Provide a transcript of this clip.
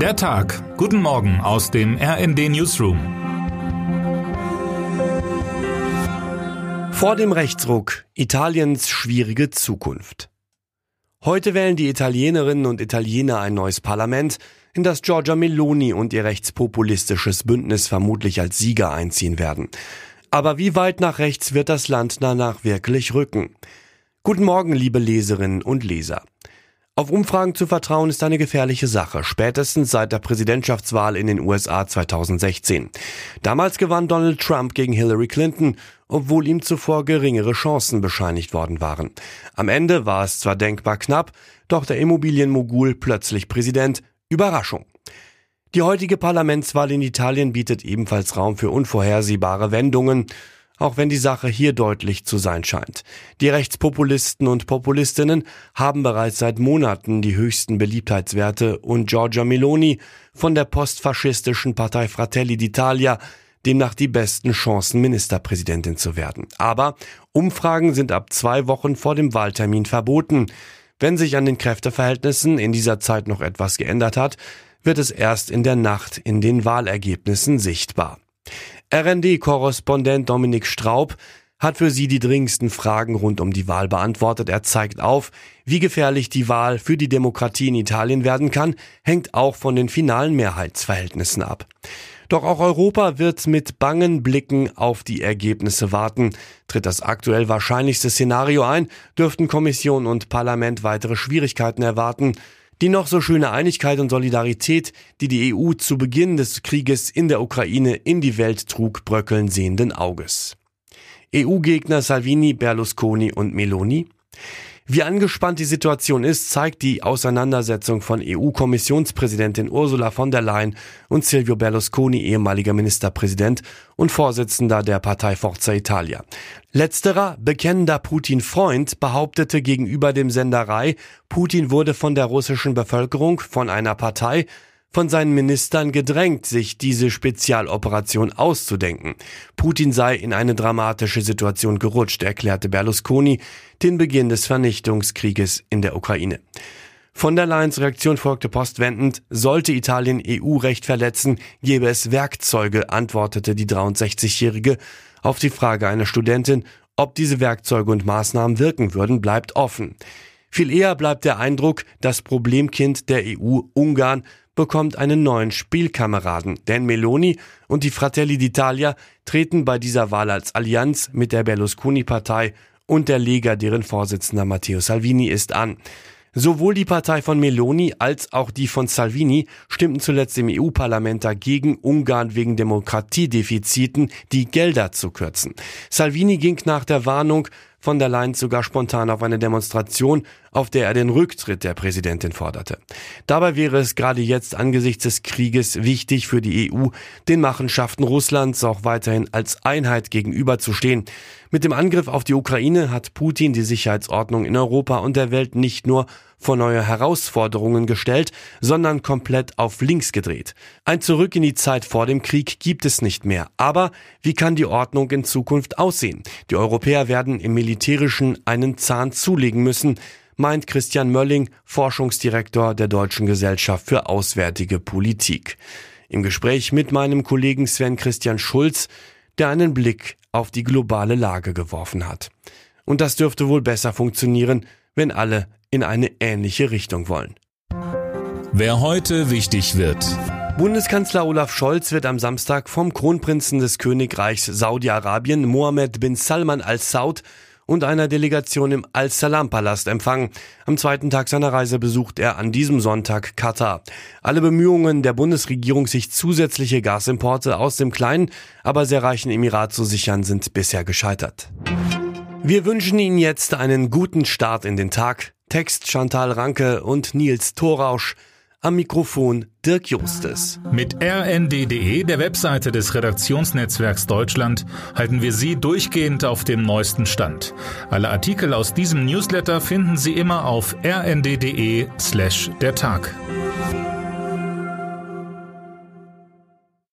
Der Tag. Guten Morgen aus dem RND Newsroom. Vor dem Rechtsruck Italiens schwierige Zukunft. Heute wählen die Italienerinnen und Italiener ein neues Parlament, in das Giorgia Meloni und ihr rechtspopulistisches Bündnis vermutlich als Sieger einziehen werden. Aber wie weit nach rechts wird das Land danach wirklich rücken? Guten Morgen, liebe Leserinnen und Leser. Auf Umfragen zu vertrauen ist eine gefährliche Sache, spätestens seit der Präsidentschaftswahl in den USA 2016. Damals gewann Donald Trump gegen Hillary Clinton, obwohl ihm zuvor geringere Chancen bescheinigt worden waren. Am Ende war es zwar denkbar knapp, doch der Immobilienmogul plötzlich Präsident. Überraschung. Die heutige Parlamentswahl in Italien bietet ebenfalls Raum für unvorhersehbare Wendungen auch wenn die Sache hier deutlich zu sein scheint. Die Rechtspopulisten und Populistinnen haben bereits seit Monaten die höchsten Beliebtheitswerte und Giorgia Meloni von der postfaschistischen Partei Fratelli d'Italia demnach die besten Chancen, Ministerpräsidentin zu werden. Aber Umfragen sind ab zwei Wochen vor dem Wahltermin verboten. Wenn sich an den Kräfteverhältnissen in dieser Zeit noch etwas geändert hat, wird es erst in der Nacht in den Wahlergebnissen sichtbar. RND-Korrespondent Dominik Straub hat für Sie die dringendsten Fragen rund um die Wahl beantwortet. Er zeigt auf, wie gefährlich die Wahl für die Demokratie in Italien werden kann, hängt auch von den finalen Mehrheitsverhältnissen ab. Doch auch Europa wird mit bangen Blicken auf die Ergebnisse warten. Tritt das aktuell wahrscheinlichste Szenario ein, dürften Kommission und Parlament weitere Schwierigkeiten erwarten. Die noch so schöne Einigkeit und Solidarität, die die EU zu Beginn des Krieges in der Ukraine in die Welt trug, bröckeln sehenden Auges. EU-Gegner Salvini, Berlusconi und Meloni? Wie angespannt die Situation ist, zeigt die Auseinandersetzung von EU-Kommissionspräsidentin Ursula von der Leyen und Silvio Berlusconi, ehemaliger Ministerpräsident und Vorsitzender der Partei Forza Italia. Letzterer, bekennender Putin-Freund, behauptete gegenüber dem Senderei, Putin wurde von der russischen Bevölkerung, von einer Partei, von seinen Ministern gedrängt, sich diese Spezialoperation auszudenken. Putin sei in eine dramatische Situation gerutscht, erklärte Berlusconi den Beginn des Vernichtungskrieges in der Ukraine. Von der Leyens Reaktion folgte postwendend, sollte Italien EU-Recht verletzen, gäbe es Werkzeuge, antwortete die 63-Jährige auf die Frage einer Studentin, ob diese Werkzeuge und Maßnahmen wirken würden, bleibt offen. Viel eher bleibt der Eindruck, das Problemkind der EU, Ungarn, bekommt einen neuen Spielkameraden, denn Meloni und die Fratelli d'Italia treten bei dieser Wahl als Allianz mit der Berlusconi-Partei und der Lega, deren Vorsitzender Matteo Salvini ist, an. Sowohl die Partei von Meloni als auch die von Salvini stimmten zuletzt im EU-Parlament dagegen, Ungarn wegen Demokratiedefiziten die Gelder zu kürzen. Salvini ging nach der Warnung von der Leyen sogar spontan auf eine Demonstration, auf der er den Rücktritt der Präsidentin forderte. Dabei wäre es gerade jetzt angesichts des Krieges wichtig für die EU, den Machenschaften Russlands auch weiterhin als Einheit gegenüberzustehen. Mit dem Angriff auf die Ukraine hat Putin die Sicherheitsordnung in Europa und der Welt nicht nur vor neue Herausforderungen gestellt, sondern komplett auf links gedreht. Ein Zurück in die Zeit vor dem Krieg gibt es nicht mehr. Aber wie kann die Ordnung in Zukunft aussehen? Die Europäer werden im Militärischen einen Zahn zulegen müssen, meint Christian Mölling, Forschungsdirektor der Deutschen Gesellschaft für Auswärtige Politik. Im Gespräch mit meinem Kollegen Sven Christian Schulz, der einen Blick auf die globale Lage geworfen hat. Und das dürfte wohl besser funktionieren, wenn alle in eine ähnliche Richtung wollen. Wer heute wichtig wird. Bundeskanzler Olaf Scholz wird am Samstag vom Kronprinzen des Königreichs Saudi-Arabien Mohammed bin Salman al-Saud und einer Delegation im Al-Salam-Palast empfangen. Am zweiten Tag seiner Reise besucht er an diesem Sonntag Katar. Alle Bemühungen der Bundesregierung, sich zusätzliche Gasimporte aus dem kleinen, aber sehr reichen Emirat zu sichern, sind bisher gescheitert. Wir wünschen Ihnen jetzt einen guten Start in den Tag. Text Chantal Ranke und Nils Thorausch. Am Mikrofon Dirk Justes. Mit rnd.de, der Webseite des Redaktionsnetzwerks Deutschland, halten wir Sie durchgehend auf dem neuesten Stand. Alle Artikel aus diesem Newsletter finden Sie immer auf rnd.de slash der Tag.